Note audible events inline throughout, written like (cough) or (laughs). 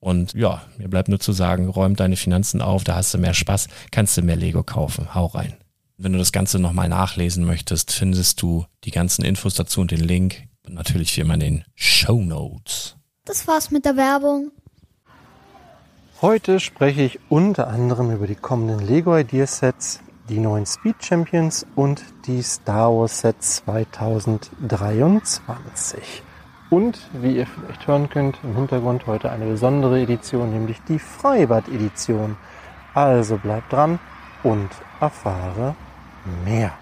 Und ja, mir bleibt nur zu sagen, räum deine Finanzen auf, da hast du mehr Spaß, kannst du mehr Lego kaufen. Hau rein. Wenn du das Ganze nochmal nachlesen möchtest, findest du die ganzen Infos dazu und den Link. Und natürlich wie immer in den Show Notes. Das war's mit der Werbung. Heute spreche ich unter anderem über die kommenden Lego Ideas Sets, die neuen Speed Champions und die Star Wars Sets 2023. Und wie ihr vielleicht hören könnt, im Hintergrund heute eine besondere Edition, nämlich die Freibad-Edition. Also bleibt dran und erfahre mehr.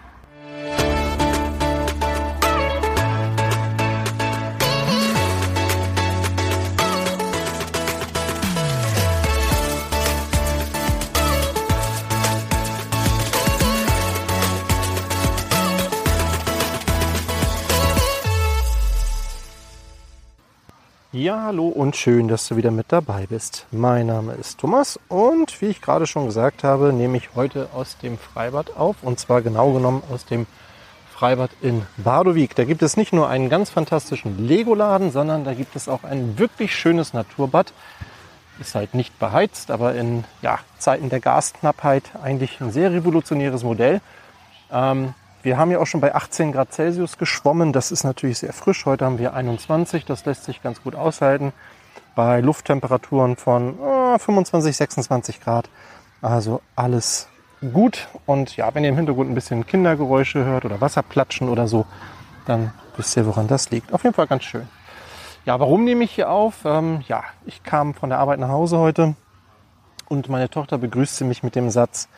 Hallo und schön, dass du wieder mit dabei bist. Mein Name ist Thomas und wie ich gerade schon gesagt habe, nehme ich heute aus dem Freibad auf und zwar genau genommen aus dem Freibad in Bardowik. Da gibt es nicht nur einen ganz fantastischen Lego-Laden, sondern da gibt es auch ein wirklich schönes Naturbad. Ist halt nicht beheizt, aber in ja, Zeiten der Gasknappheit eigentlich ein sehr revolutionäres Modell. Ähm, wir haben ja auch schon bei 18 Grad Celsius geschwommen. Das ist natürlich sehr frisch. Heute haben wir 21. Das lässt sich ganz gut aushalten. Bei Lufttemperaturen von oh, 25, 26 Grad. Also alles gut. Und ja, wenn ihr im Hintergrund ein bisschen Kindergeräusche hört oder Wasserplatschen oder so, dann wisst ihr, woran das liegt. Auf jeden Fall ganz schön. Ja, warum nehme ich hier auf? Ähm, ja, ich kam von der Arbeit nach Hause heute und meine Tochter begrüßte mich mit dem Satz,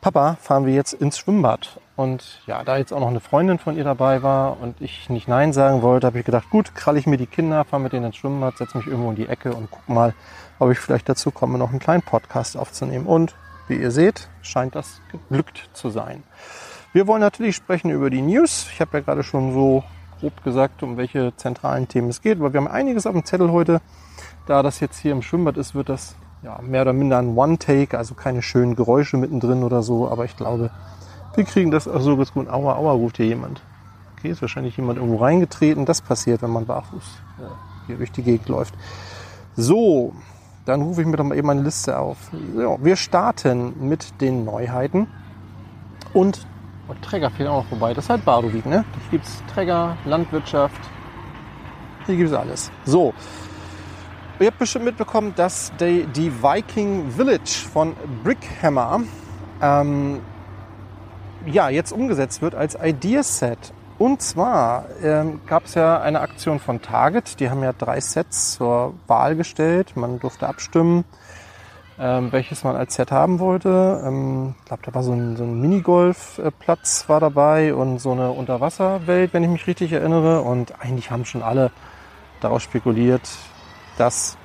Papa, fahren wir jetzt ins Schwimmbad. Und ja, da jetzt auch noch eine Freundin von ihr dabei war und ich nicht Nein sagen wollte, habe ich gedacht, gut, kralle ich mir die Kinder, fahre mit denen ins Schwimmbad, setze mich irgendwo in die Ecke und guck mal, ob ich vielleicht dazu komme, noch einen kleinen Podcast aufzunehmen. Und wie ihr seht, scheint das geglückt zu sein. Wir wollen natürlich sprechen über die News. Ich habe ja gerade schon so grob gesagt, um welche zentralen Themen es geht, weil wir haben einiges auf dem Zettel heute. Da das jetzt hier im Schwimmbad ist, wird das ja, mehr oder minder ein One-Take, also keine schönen Geräusche mittendrin oder so, aber ich glaube, wir kriegen das auch so ganz gut. Aua, aua, ruft hier jemand. Okay, ist wahrscheinlich jemand irgendwo reingetreten. Das passiert, wenn man barfuß hier durch die Gegend läuft. So, dann rufe ich mir doch mal eben meine Liste auf. Ja, wir starten mit den Neuheiten. Und, und Träger fehlen auch noch vorbei. Das ist halt Badowik, ne? Hier gibt es Träger, Landwirtschaft. Hier gibt es alles. So, Ihr habt bestimmt mitbekommen, dass die, die Viking Village von Brickhammer ähm, ja, jetzt umgesetzt wird als Ideaset. Und zwar ähm, gab es ja eine Aktion von Target. Die haben ja drei Sets zur Wahl gestellt. Man durfte abstimmen, ähm, welches man als Set haben wollte. Ähm, ich glaube, da war so ein, so ein Minigolfplatz war dabei und so eine Unterwasserwelt, wenn ich mich richtig erinnere. Und eigentlich haben schon alle darauf spekuliert, dass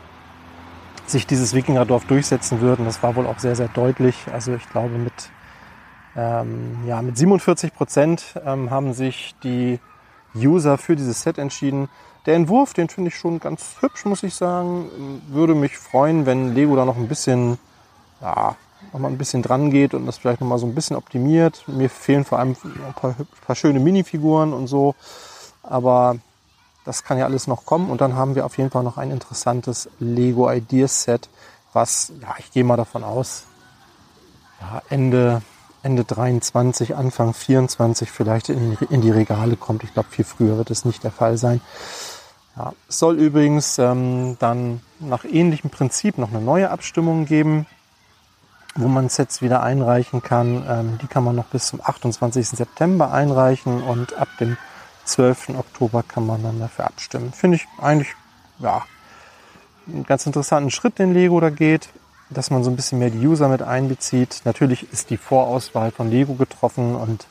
sich dieses Wikingerdorf durchsetzen würde. Und das war wohl auch sehr, sehr deutlich. Also ich glaube, mit, ähm, ja, mit 47 Prozent ähm, haben sich die User für dieses Set entschieden. Der Entwurf, den finde ich schon ganz hübsch, muss ich sagen. Würde mich freuen, wenn Lego da noch ein bisschen, ja, noch mal ein bisschen dran geht und das vielleicht noch mal so ein bisschen optimiert. Mir fehlen vor allem ein paar, ein paar schöne Minifiguren und so. Aber das kann ja alles noch kommen. Und dann haben wir auf jeden Fall noch ein interessantes Lego Ideas Set, was, ja, ich gehe mal davon aus, ja, Ende, Ende 23, Anfang 24 vielleicht in, in die Regale kommt. Ich glaube, viel früher wird es nicht der Fall sein. Ja, es soll übrigens ähm, dann nach ähnlichem Prinzip noch eine neue Abstimmung geben, wo man Sets wieder einreichen kann. Ähm, die kann man noch bis zum 28. September einreichen und ab dem 12. Oktober kann man dann dafür abstimmen. Finde ich eigentlich, ja, einen ganz interessanten Schritt, den Lego da geht, dass man so ein bisschen mehr die User mit einbezieht. Natürlich ist die Vorauswahl von Lego getroffen und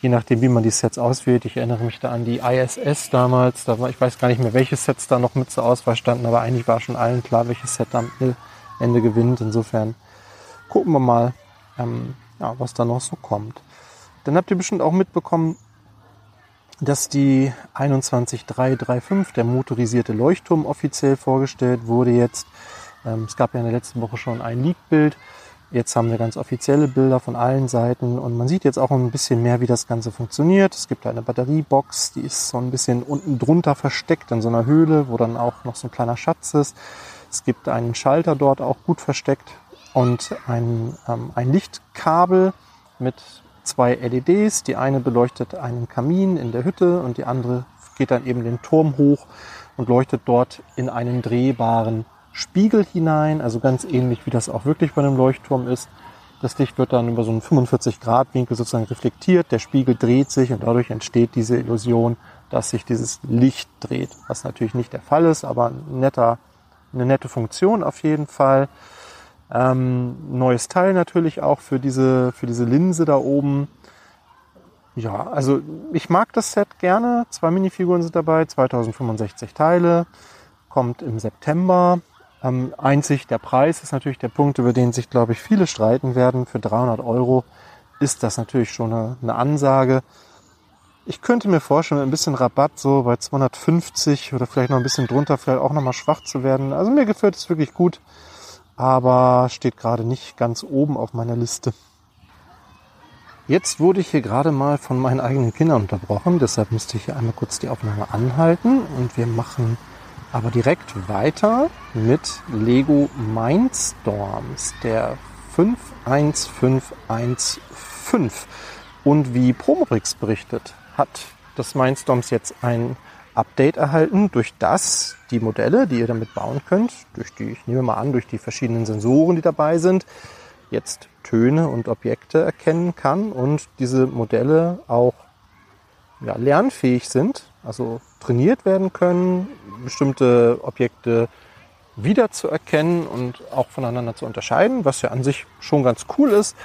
je nachdem, wie man die Sets auswählt. Ich erinnere mich da an die ISS damals. Da war, ich weiß gar nicht mehr, welche Sets da noch mit zur Auswahl standen, aber eigentlich war schon allen klar, welches Set am Ende gewinnt. Insofern gucken wir mal, ähm, ja, was da noch so kommt. Dann habt ihr bestimmt auch mitbekommen, dass die 21335, der motorisierte Leuchtturm, offiziell vorgestellt wurde jetzt. Ähm, es gab ja in der letzten Woche schon ein Leak-Bild. Jetzt haben wir ganz offizielle Bilder von allen Seiten und man sieht jetzt auch ein bisschen mehr, wie das Ganze funktioniert. Es gibt eine Batteriebox, die ist so ein bisschen unten drunter versteckt in so einer Höhle, wo dann auch noch so ein kleiner Schatz ist. Es gibt einen Schalter dort auch gut versteckt und ein, ähm, ein Lichtkabel mit zwei LEDs. Die eine beleuchtet einen Kamin in der Hütte und die andere geht dann eben den Turm hoch und leuchtet dort in einen drehbaren Spiegel hinein, also ganz ähnlich wie das auch wirklich bei einem Leuchtturm ist. Das Licht wird dann über so einen 45 Grad Winkel sozusagen reflektiert, der Spiegel dreht sich und dadurch entsteht diese Illusion, dass sich dieses Licht dreht, was natürlich nicht der Fall ist, aber ein netter, eine nette Funktion auf jeden Fall. Ähm, neues Teil natürlich auch für diese, für diese Linse da oben. Ja, also ich mag das Set gerne. Zwei Minifiguren sind dabei, 2065 Teile. Kommt im September. Ähm, einzig der Preis ist natürlich der Punkt, über den sich, glaube ich, viele streiten werden. Für 300 Euro ist das natürlich schon eine, eine Ansage. Ich könnte mir vorstellen, mit ein bisschen Rabatt so bei 250 oder vielleicht noch ein bisschen drunter, vielleicht auch nochmal schwach zu werden. Also mir gefällt es wirklich gut aber steht gerade nicht ganz oben auf meiner Liste. Jetzt wurde ich hier gerade mal von meinen eigenen Kindern unterbrochen, deshalb musste ich hier einmal kurz die Aufnahme anhalten und wir machen aber direkt weiter mit Lego Mindstorms, der 51515. Und wie Promobrix berichtet, hat das Mindstorms jetzt ein Update erhalten, durch das die Modelle, die ihr damit bauen könnt, durch die, ich nehme mal an, durch die verschiedenen Sensoren, die dabei sind, jetzt Töne und Objekte erkennen kann und diese Modelle auch ja, lernfähig sind, also trainiert werden können, bestimmte Objekte wiederzuerkennen und auch voneinander zu unterscheiden, was ja an sich schon ganz cool ist.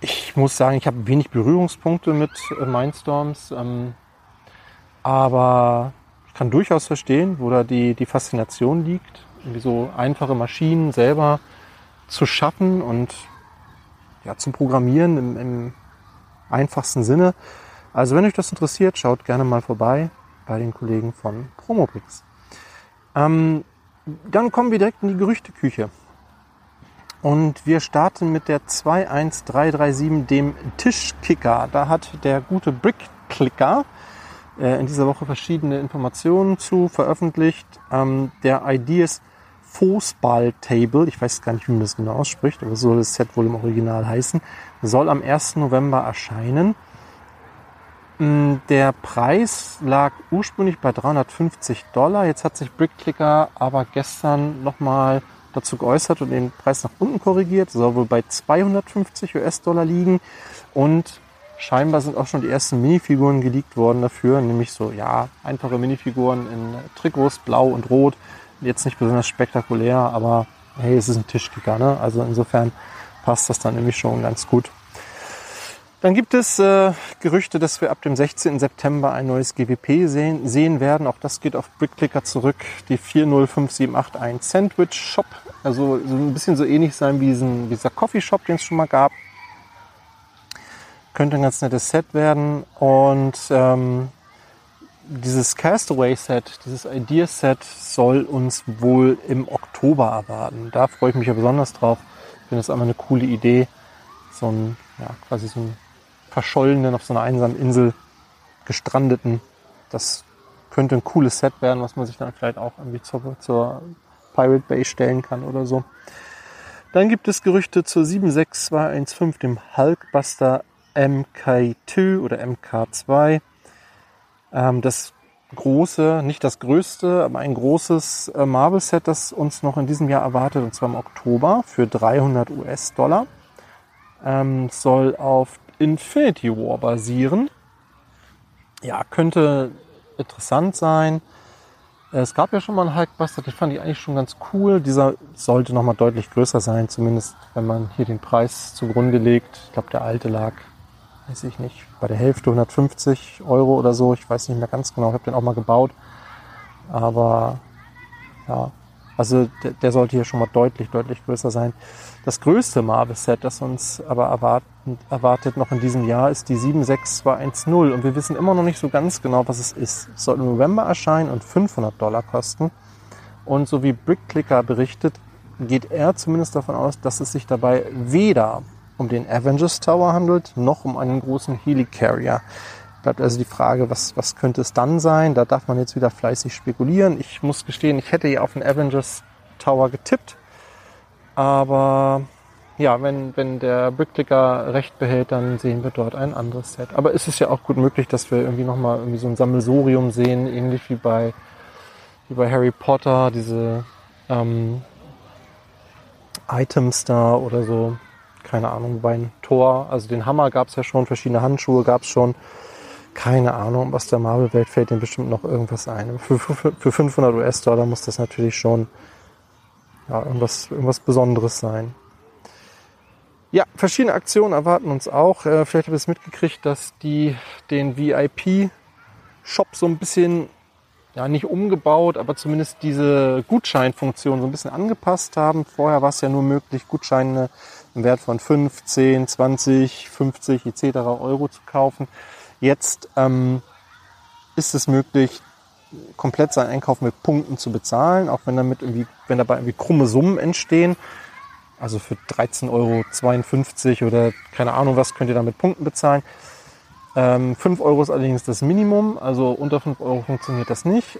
ich muss sagen, ich habe wenig Berührungspunkte mit äh, Mindstorms, ähm, aber kann durchaus verstehen, wo da die, die Faszination liegt, irgendwie so einfache Maschinen selber zu schaffen und ja, zum Programmieren im, im einfachsten Sinne. Also wenn euch das interessiert, schaut gerne mal vorbei bei den Kollegen von Promobrix. Ähm, dann kommen wir direkt in die Gerüchteküche. Und wir starten mit der 21337, dem Tischkicker. Da hat der gute Brickclicker äh, in dieser Woche verschiedene Informationen zu veröffentlicht. Ähm, der Ideas Fußball Table, ich weiß gar nicht, wie man das genau ausspricht, aber so soll das Set wohl im Original heißen, soll am 1. November erscheinen. Mm, der Preis lag ursprünglich bei 350 Dollar. Jetzt hat sich Brickclicker aber gestern nochmal dazu geäußert und den Preis nach unten korrigiert. Soll wohl bei 250 US-Dollar liegen. Und scheinbar sind auch schon die ersten Minifiguren geleakt worden dafür. Nämlich so, ja, einfache Minifiguren in Trikots, blau und rot. Jetzt nicht besonders spektakulär, aber hey, es ist ein Tischkicker. Ne? Also insofern passt das dann nämlich schon ganz gut. Dann gibt es äh, Gerüchte, dass wir ab dem 16. September ein neues GWP sehen, sehen werden. Auch das geht auf Brickclicker zurück. Die 405781 Sandwich Shop. Also so ein bisschen so ähnlich sein wie, diesen, wie dieser Coffee Shop, den es schon mal gab. Könnte ein ganz nettes Set werden. Und ähm, dieses Castaway Set, dieses Idea Set soll uns wohl im Oktober erwarten. Da freue ich mich ja besonders drauf. Ich finde das einfach eine coole Idee. So ein, ja, quasi so ein Verschollenen auf so einer einsamen Insel gestrandeten. Das könnte ein cooles Set werden, was man sich dann vielleicht auch irgendwie zur, zur Pirate Bay stellen kann oder so. Dann gibt es Gerüchte zur 76215, dem Hulkbuster MK2 oder MK2. Ähm, das große, nicht das größte, aber ein großes äh, Marvel-Set, das uns noch in diesem Jahr erwartet, und zwar im Oktober für 300 US-Dollar. Ähm, soll auf Infinity War basieren. Ja, könnte interessant sein. Es gab ja schon mal einen Hulkbuster, den fand ich eigentlich schon ganz cool. Dieser sollte nochmal deutlich größer sein, zumindest wenn man hier den Preis zugrunde legt. Ich glaube, der alte lag, weiß ich nicht, bei der Hälfte 150 Euro oder so. Ich weiß nicht mehr ganz genau, ich habe den auch mal gebaut. Aber ja, also der, der, sollte hier schon mal deutlich, deutlich größer sein. Das größte Marvel-Set, das uns aber erwartet, erwartet noch in diesem Jahr, ist die 76210. Und wir wissen immer noch nicht so ganz genau, was es ist. Es soll im November erscheinen und 500 Dollar kosten. Und so wie Brickclicker berichtet, geht er zumindest davon aus, dass es sich dabei weder um den Avengers Tower handelt, noch um einen großen Helicarrier. Bleibt also die Frage, was, was könnte es dann sein? Da darf man jetzt wieder fleißig spekulieren. Ich muss gestehen, ich hätte ja auf den Avengers Tower getippt. Aber ja, wenn, wenn der Bricklicker recht behält, dann sehen wir dort ein anderes Set. Aber es ist ja auch gut möglich, dass wir irgendwie nochmal irgendwie so ein Sammelsurium sehen, ähnlich wie bei, wie bei Harry Potter, diese ähm, Items da oder so. Keine Ahnung, bei einem Tor, also den Hammer gab es ja schon, verschiedene Handschuhe gab es schon. Keine Ahnung, aus der Marvel-Welt fällt dem bestimmt noch irgendwas ein. Für, für, für 500 US-Dollar muss das natürlich schon ja, irgendwas, irgendwas Besonderes sein. Ja, verschiedene Aktionen erwarten uns auch. Äh, vielleicht habt ihr es mitgekriegt, dass die den VIP-Shop so ein bisschen, ja nicht umgebaut, aber zumindest diese Gutscheinfunktion so ein bisschen angepasst haben. Vorher war es ja nur möglich, Gutscheine im Wert von 5, 10, 20, 50 etc. Euro zu kaufen. Jetzt ähm, ist es möglich, komplett seinen Einkauf mit Punkten zu bezahlen, auch wenn damit irgendwie, wenn dabei irgendwie krumme Summen entstehen. Also für 13,52 Euro oder keine Ahnung was könnt ihr damit Punkten bezahlen. Ähm, 5 Euro ist allerdings das Minimum, also unter 5 Euro funktioniert das nicht.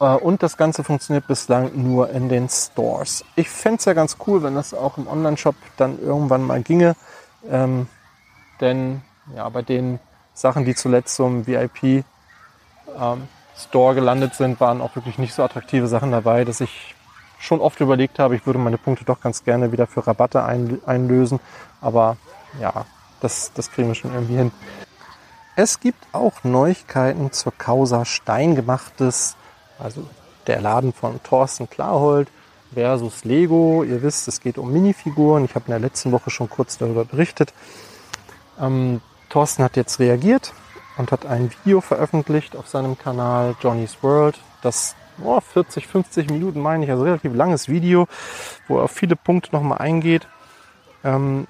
Äh, und das Ganze funktioniert bislang nur in den Stores. Ich fände es ja ganz cool, wenn das auch im Online-Shop dann irgendwann mal ginge. Ähm, denn ja, bei den Sachen, die zuletzt zum VIP ähm, gelandet sind, waren auch wirklich nicht so attraktive Sachen dabei, dass ich schon oft überlegt habe, ich würde meine Punkte doch ganz gerne wieder für Rabatte ein, einlösen. Aber ja, das, das kriegen wir schon irgendwie hin. Es gibt auch Neuigkeiten zur Causa Steingemachtes, also der Laden von Thorsten Klarhold versus Lego. Ihr wisst, es geht um Minifiguren. Ich habe in der letzten Woche schon kurz darüber berichtet. Ähm, Thorsten hat jetzt reagiert und hat ein Video veröffentlicht auf seinem Kanal Johnny's World, das oh, 40, 50 Minuten meine ich, also relativ langes Video, wo er auf viele Punkte nochmal eingeht, ähm,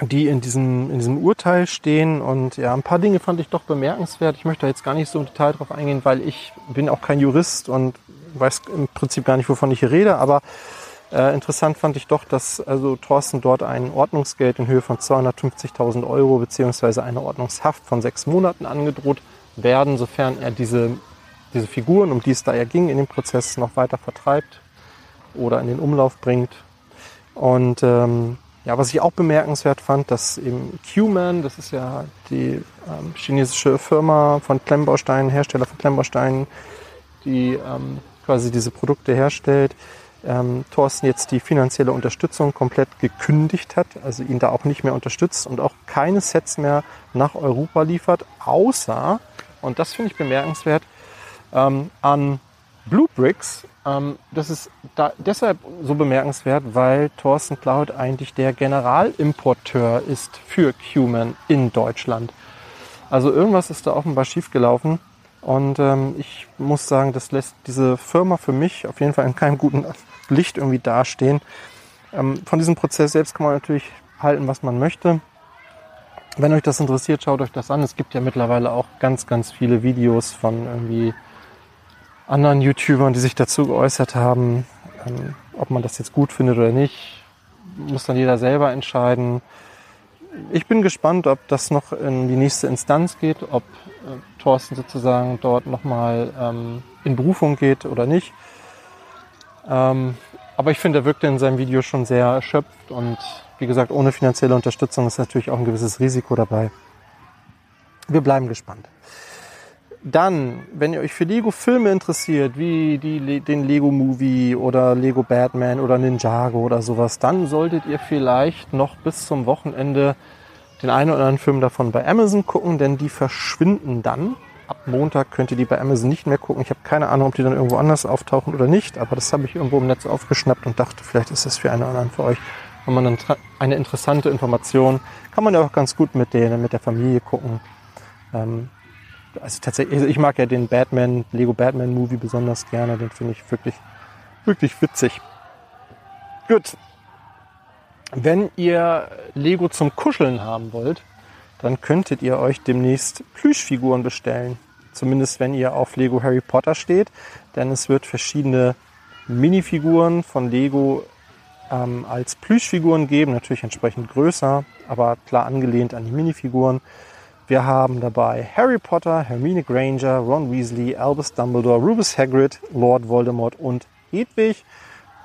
die in diesem, in diesem Urteil stehen. Und ja, ein paar Dinge fand ich doch bemerkenswert. Ich möchte da jetzt gar nicht so im Detail drauf eingehen, weil ich bin auch kein Jurist und weiß im Prinzip gar nicht, wovon ich hier rede, aber äh, interessant fand ich doch, dass also Thorsten dort ein Ordnungsgeld in Höhe von 250.000 Euro beziehungsweise eine Ordnungshaft von sechs Monaten angedroht werden, sofern er diese, diese Figuren, um die es da ja ging, in dem Prozess noch weiter vertreibt oder in den Umlauf bringt. Und ähm, ja, was ich auch bemerkenswert fand, dass eben Q-Man, das ist ja die ähm, chinesische Firma von Klemmbausteinen, Hersteller von Klemmbausteinen, die ähm, quasi diese Produkte herstellt, ähm, Thorsten jetzt die finanzielle Unterstützung komplett gekündigt hat, also ihn da auch nicht mehr unterstützt und auch keine Sets mehr nach Europa liefert, außer, und das finde ich bemerkenswert, ähm, an Blue Bricks. Ähm, das ist da deshalb so bemerkenswert, weil Thorsten Cloud eigentlich der Generalimporteur ist für Cuman in Deutschland. Also irgendwas ist da offenbar schiefgelaufen. Und ähm, ich muss sagen, das lässt diese Firma für mich auf jeden Fall in keinem guten (laughs) Licht irgendwie dastehen. Ähm, von diesem Prozess selbst kann man natürlich halten, was man möchte. Wenn euch das interessiert, schaut euch das an. Es gibt ja mittlerweile auch ganz, ganz viele Videos von irgendwie anderen YouTubern, die sich dazu geäußert haben. Ähm, ob man das jetzt gut findet oder nicht, muss dann jeder selber entscheiden. Ich bin gespannt, ob das noch in die nächste Instanz geht, ob äh, Thorsten sozusagen dort nochmal ähm, in Berufung geht oder nicht. Ähm, aber ich finde, er wirkte in seinem Video schon sehr erschöpft und wie gesagt, ohne finanzielle Unterstützung ist natürlich auch ein gewisses Risiko dabei. Wir bleiben gespannt. Dann, wenn ihr euch für Lego-Filme interessiert, wie die, den Lego-Movie oder Lego Batman oder Ninjago oder sowas, dann solltet ihr vielleicht noch bis zum Wochenende den einen oder anderen Film davon bei Amazon gucken, denn die verschwinden dann ab Montag könnt ihr die bei Amazon nicht mehr gucken. Ich habe keine Ahnung, ob die dann irgendwo anders auftauchen oder nicht, aber das habe ich irgendwo im Netz aufgeschnappt und dachte, vielleicht ist das für einen oder anderen für euch. Wenn man eine interessante Information, kann man ja auch ganz gut mit denen, mit der Familie gucken. Ähm, also tatsächlich, also ich mag ja den Batman, Lego Batman Movie besonders gerne, den finde ich wirklich, wirklich witzig. Gut. Wenn ihr Lego zum Kuscheln haben wollt, dann könntet ihr euch demnächst Plüschfiguren bestellen. Zumindest wenn ihr auf Lego Harry Potter steht, denn es wird verschiedene Minifiguren von Lego ähm, als Plüschfiguren geben, natürlich entsprechend größer, aber klar angelehnt an die Minifiguren. Wir haben dabei Harry Potter, Hermine Granger, Ron Weasley, Albus Dumbledore, Rubus Hagrid, Lord Voldemort und Hedwig,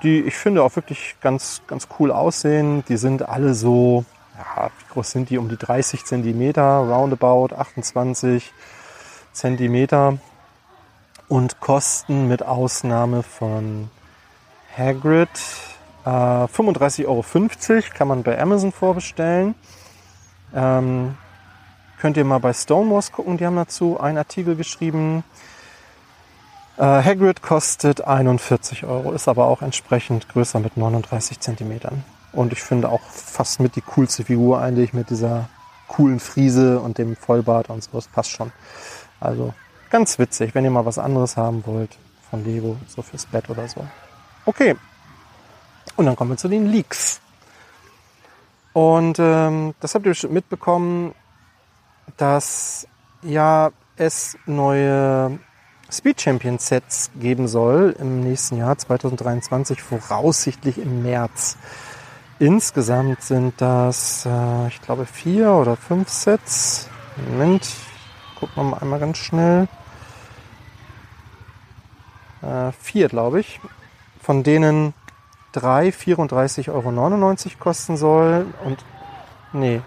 die ich finde auch wirklich ganz, ganz cool aussehen. Die sind alle so ja, wie groß sind die? Um die 30 Zentimeter, roundabout 28 Zentimeter und kosten mit Ausnahme von Hagrid äh, 35,50 Euro. Kann man bei Amazon vorbestellen. Ähm, könnt ihr mal bei Stonewalls gucken, die haben dazu einen Artikel geschrieben. Äh, Hagrid kostet 41 Euro, ist aber auch entsprechend größer mit 39 Zentimetern. Und ich finde auch fast mit die coolste Figur eigentlich mit dieser coolen Friese und dem Vollbart und so. Das passt schon. Also ganz witzig, wenn ihr mal was anderes haben wollt von Lego, so fürs Bett oder so. Okay. Und dann kommen wir zu den Leaks. Und ähm, das habt ihr bestimmt mitbekommen, dass ja es neue Speed Champion Sets geben soll im nächsten Jahr 2023, voraussichtlich im März. Insgesamt sind das, äh, ich glaube, vier oder fünf Sets. Moment, gucken wir mal einmal ganz schnell. Äh, vier, glaube ich. Von denen drei 34,99 Euro kosten soll. Und nee,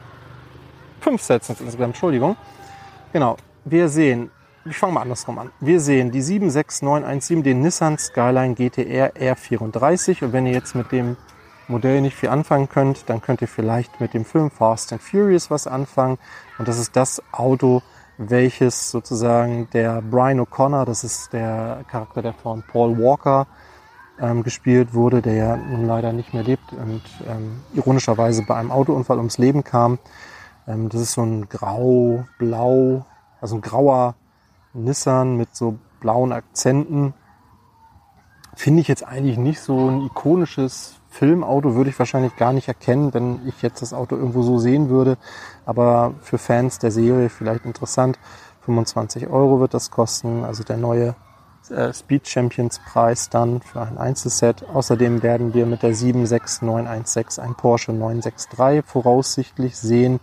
fünf Sets insgesamt, Entschuldigung. Genau, wir sehen, ich fange mal andersrum an. Wir sehen die 76917, den Nissan Skyline GTR R34. Und wenn ihr jetzt mit dem Modell nicht viel anfangen könnt, dann könnt ihr vielleicht mit dem Film Fast and Furious was anfangen. Und das ist das Auto, welches sozusagen der Brian O'Connor, das ist der Charakter, der von Paul Walker ähm, gespielt wurde, der ja nun leider nicht mehr lebt und ähm, ironischerweise bei einem Autounfall ums Leben kam. Ähm, das ist so ein grau, blau, also ein grauer Nissan mit so blauen Akzenten. Finde ich jetzt eigentlich nicht so ein ikonisches Filmauto, würde ich wahrscheinlich gar nicht erkennen, wenn ich jetzt das Auto irgendwo so sehen würde. Aber für Fans der Serie vielleicht interessant. 25 Euro wird das kosten, also der neue äh, Speed Champions Preis dann für ein Einzelset. Außerdem werden wir mit der 76916 ein Porsche 963 voraussichtlich sehen.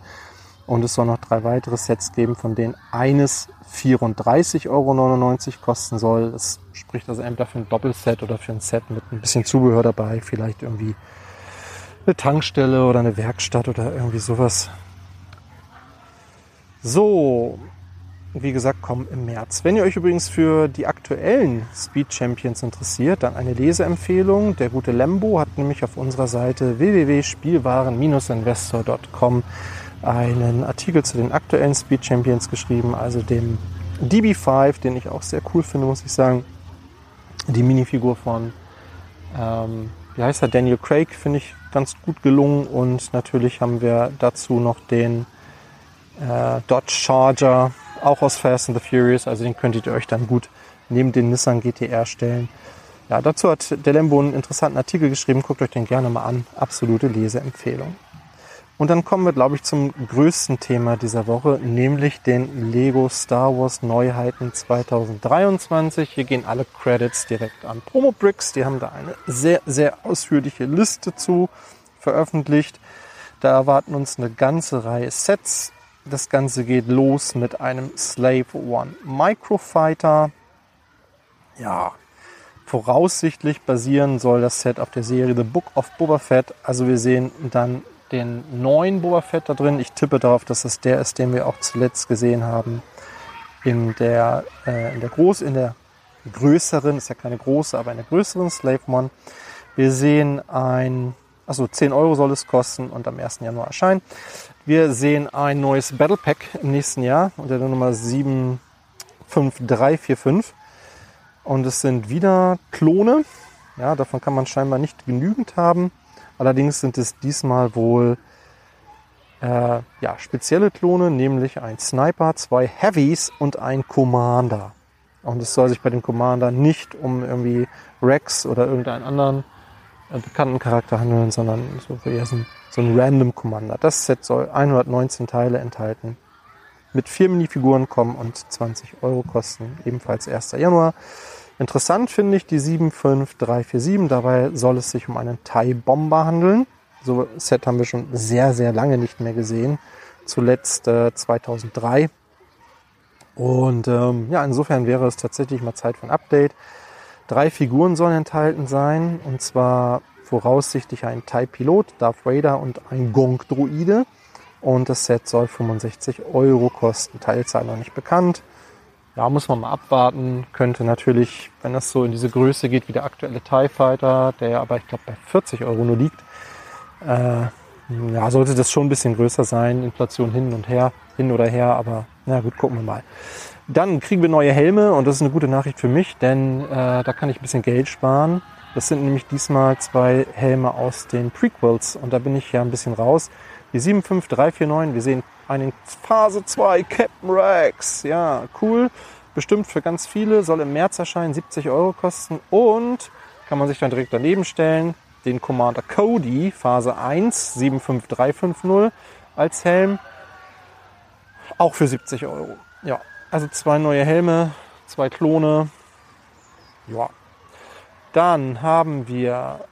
Und es soll noch drei weitere Sets geben, von denen eines 34,99 Euro kosten soll. Das spricht also entweder für ein Doppelset oder für ein Set mit ein bisschen Zubehör dabei. Vielleicht irgendwie eine Tankstelle oder eine Werkstatt oder irgendwie sowas. So, wie gesagt, kommen im März. Wenn ihr euch übrigens für die aktuellen Speed Champions interessiert, dann eine Leseempfehlung. Der gute Lembo hat nämlich auf unserer Seite www.spielwaren-investor.com einen Artikel zu den aktuellen Speed Champions geschrieben, also dem DB5, den ich auch sehr cool finde, muss ich sagen. Die Minifigur von, ähm, wie heißt er, Daniel Craig, finde ich ganz gut gelungen. Und natürlich haben wir dazu noch den äh, Dodge Charger, auch aus Fast and the Furious. Also den könntet ihr euch dann gut neben den Nissan GTR stellen. Ja, dazu hat der Lembo einen interessanten Artikel geschrieben. Guckt euch den gerne mal an. Absolute Leseempfehlung. Und dann kommen wir, glaube ich, zum größten Thema dieser Woche, nämlich den Lego Star Wars Neuheiten 2023. Hier gehen alle Credits direkt an Promobricks. Die haben da eine sehr, sehr ausführliche Liste zu veröffentlicht. Da erwarten uns eine ganze Reihe Sets. Das Ganze geht los mit einem Slave One Microfighter. Ja, voraussichtlich basieren soll das Set auf der Serie The Book of Boba Fett. Also wir sehen dann den neuen Boba Fett da drin. Ich tippe darauf, dass es der ist, den wir auch zuletzt gesehen haben in der, äh, in der groß, in der größeren, ist ja keine große, aber in der größeren Slave Mon. Wir sehen ein, also 10 Euro soll es kosten und am 1. Januar erscheinen. Wir sehen ein neues Battle Pack im nächsten Jahr unter der Nummer 75345. Und es sind wieder Klone. Ja, davon kann man scheinbar nicht genügend haben. Allerdings sind es diesmal wohl äh, ja, spezielle Klone, nämlich ein Sniper, zwei Heavies und ein Commander. Und es soll sich bei dem Commander nicht um irgendwie Rex oder irgendeinen anderen äh, bekannten Charakter handeln, sondern so eher so ein, so ein Random Commander. Das Set soll 119 Teile enthalten, mit vier Minifiguren kommen und 20 Euro kosten, ebenfalls 1. Januar. Interessant finde ich die 75347. Dabei soll es sich um einen Thai Bomber handeln. So ein Set haben wir schon sehr, sehr lange nicht mehr gesehen. Zuletzt äh, 2003. Und ähm, ja, insofern wäre es tatsächlich mal Zeit für ein Update. Drei Figuren sollen enthalten sein. Und zwar voraussichtlich ein Thai-Pilot, Darth Vader und ein Gong-Druide. Und das Set soll 65 Euro kosten. Teilzahl noch nicht bekannt. Ja, muss man mal abwarten. Könnte natürlich, wenn das so in diese Größe geht wie der aktuelle TIE Fighter, der aber, ich glaube, bei 40 Euro nur liegt, äh, ja, sollte das schon ein bisschen größer sein. Inflation hin und her, hin oder her, aber na gut, gucken wir mal. Dann kriegen wir neue Helme und das ist eine gute Nachricht für mich, denn äh, da kann ich ein bisschen Geld sparen. Das sind nämlich diesmal zwei Helme aus den Prequels und da bin ich ja ein bisschen raus. Die 75349, wir sehen einen Phase 2 Captain Rex. Ja, cool. Bestimmt für ganz viele. Soll im März erscheinen, 70 Euro kosten. Und kann man sich dann direkt daneben stellen, den Commander Cody Phase 1 75350 als Helm. Auch für 70 Euro. Ja, also zwei neue Helme, zwei Klone. Ja. Dann haben wir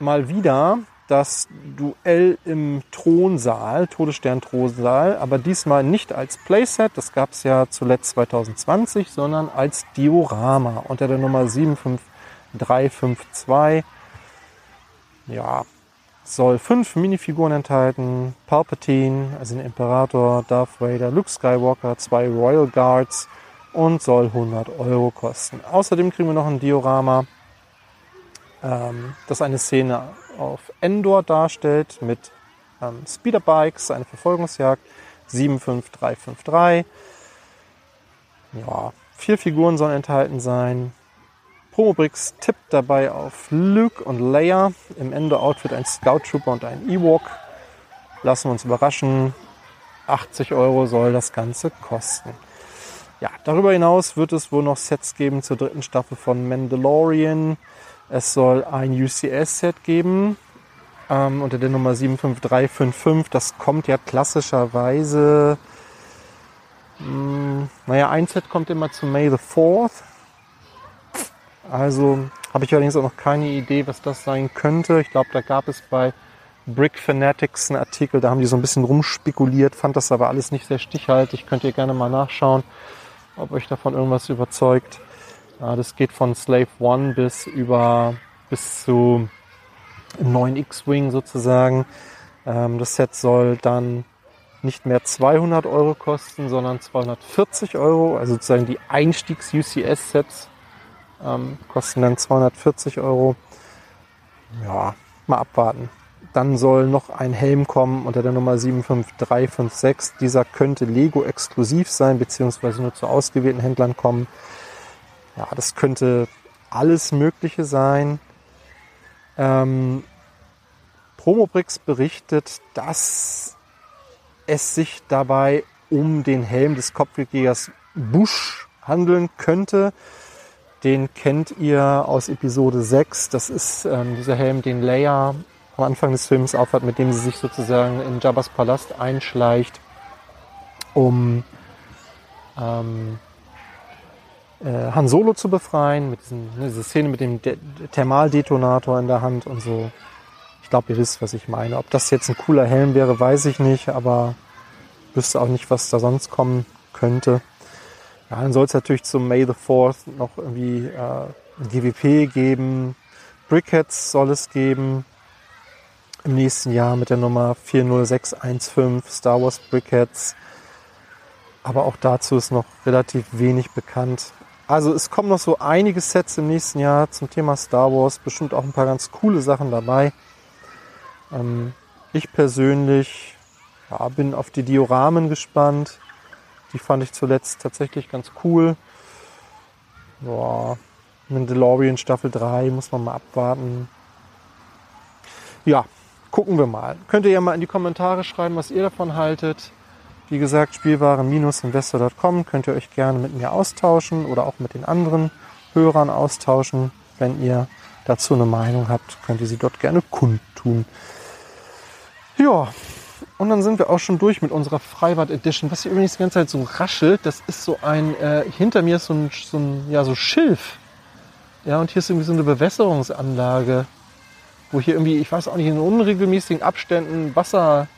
mal wieder das Duell im Thronsaal, Todesstern-Thronsaal, aber diesmal nicht als Playset, das gab es ja zuletzt 2020, sondern als Diorama unter der Nummer 75352. Ja, soll fünf Minifiguren enthalten, Palpatine, also den Imperator, Darth Vader, Luke Skywalker, zwei Royal Guards und soll 100 Euro kosten. Außerdem kriegen wir noch ein Diorama, ähm, das eine Szene auf Endor darstellt mit ähm, Speederbikes, eine Verfolgungsjagd, 75353. Ja, vier Figuren sollen enthalten sein. Promobrix tippt dabei auf Luke und Leia. Im Endor-Outfit ein Scout Trooper und ein Ewok. Lassen wir uns überraschen. 80 Euro soll das Ganze kosten. Ja, darüber hinaus wird es wohl noch Sets geben zur dritten Staffel von Mandalorian. Es soll ein UCS-Set geben ähm, unter der Nummer 75355. Das kommt ja klassischerweise, mh, hm, naja, ein Set kommt immer zu May the 4th. Also habe ich allerdings auch noch keine Idee, was das sein könnte. Ich glaube, da gab es bei Brick Fanatics einen Artikel, da haben die so ein bisschen rumspekuliert, fand das aber alles nicht sehr stichhaltig. Könnt ihr gerne mal nachschauen, ob euch davon irgendwas überzeugt. Ja, das geht von Slave One bis über bis zu im neuen X-Wing sozusagen. Ähm, das Set soll dann nicht mehr 200 Euro kosten, sondern 240 Euro. Also sozusagen die Einstiegs-UCS-Sets ähm, kosten dann 240 Euro. Ja, mal abwarten. Dann soll noch ein Helm kommen unter der Nummer 75356. Dieser könnte Lego exklusiv sein, beziehungsweise nur zu ausgewählten Händlern kommen. Ja, das könnte alles Mögliche sein. Ähm, Promobrix berichtet, dass es sich dabei um den Helm des Kopfgeldjägers Bush handeln könnte. Den kennt ihr aus Episode 6. Das ist ähm, dieser Helm, den Leia am Anfang des Films aufhat, mit dem sie sich sozusagen in Jabba's Palast einschleicht, um ähm, äh, Han Solo zu befreien, mit diesen, ne, diese Szene mit dem De Thermaldetonator in der Hand und so. Ich glaube, ihr wisst, was ich meine. Ob das jetzt ein cooler Helm wäre, weiß ich nicht, aber wüsste auch nicht, was da sonst kommen könnte. Ja, dann soll es natürlich zum May the 4th noch irgendwie äh, ein GWP geben. Brickheads soll es geben. Im nächsten Jahr mit der Nummer 40615 Star Wars Brickheads. Aber auch dazu ist noch relativ wenig bekannt. Also es kommen noch so einige Sets im nächsten Jahr zum Thema Star Wars. Bestimmt auch ein paar ganz coole Sachen dabei. Ähm, ich persönlich ja, bin auf die Dioramen gespannt. Die fand ich zuletzt tatsächlich ganz cool. Boah, Mandalorian Staffel 3 muss man mal abwarten. Ja, gucken wir mal. Könnt ihr ja mal in die Kommentare schreiben, was ihr davon haltet. Wie gesagt, Spielwaren-investor.com könnt ihr euch gerne mit mir austauschen oder auch mit den anderen Hörern austauschen. Wenn ihr dazu eine Meinung habt, könnt ihr sie dort gerne kundtun. Ja, und dann sind wir auch schon durch mit unserer Freibad Edition. Was hier übrigens die ganze Zeit so raschelt, das ist so ein, äh, hinter mir ist so ein, so ein, ja, so Schilf. Ja, und hier ist irgendwie so eine Bewässerungsanlage, wo hier irgendwie, ich weiß auch nicht, in unregelmäßigen Abständen Wasser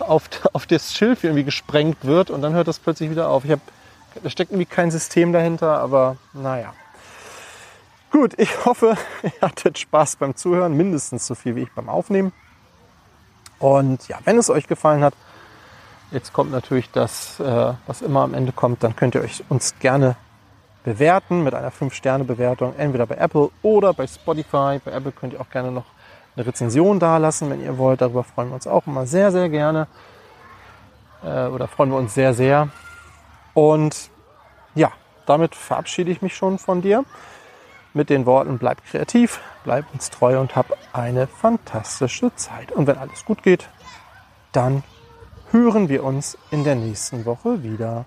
auf, auf das Schilf irgendwie gesprengt wird und dann hört das plötzlich wieder auf. Ich hab, da steckt irgendwie kein System dahinter, aber naja. Gut, ich hoffe, (laughs) ihr hattet Spaß beim Zuhören, mindestens so viel wie ich beim Aufnehmen. Und ja, wenn es euch gefallen hat, jetzt kommt natürlich das, äh, was immer am Ende kommt, dann könnt ihr euch uns gerne bewerten mit einer 5-Sterne-Bewertung, entweder bei Apple oder bei Spotify. Bei Apple könnt ihr auch gerne noch eine Rezension dalassen, wenn ihr wollt. Darüber freuen wir uns auch immer sehr, sehr gerne. Äh, oder freuen wir uns sehr, sehr. Und ja, damit verabschiede ich mich schon von dir mit den Worten, bleib kreativ, bleib uns treu und hab eine fantastische Zeit. Und wenn alles gut geht, dann hören wir uns in der nächsten Woche wieder.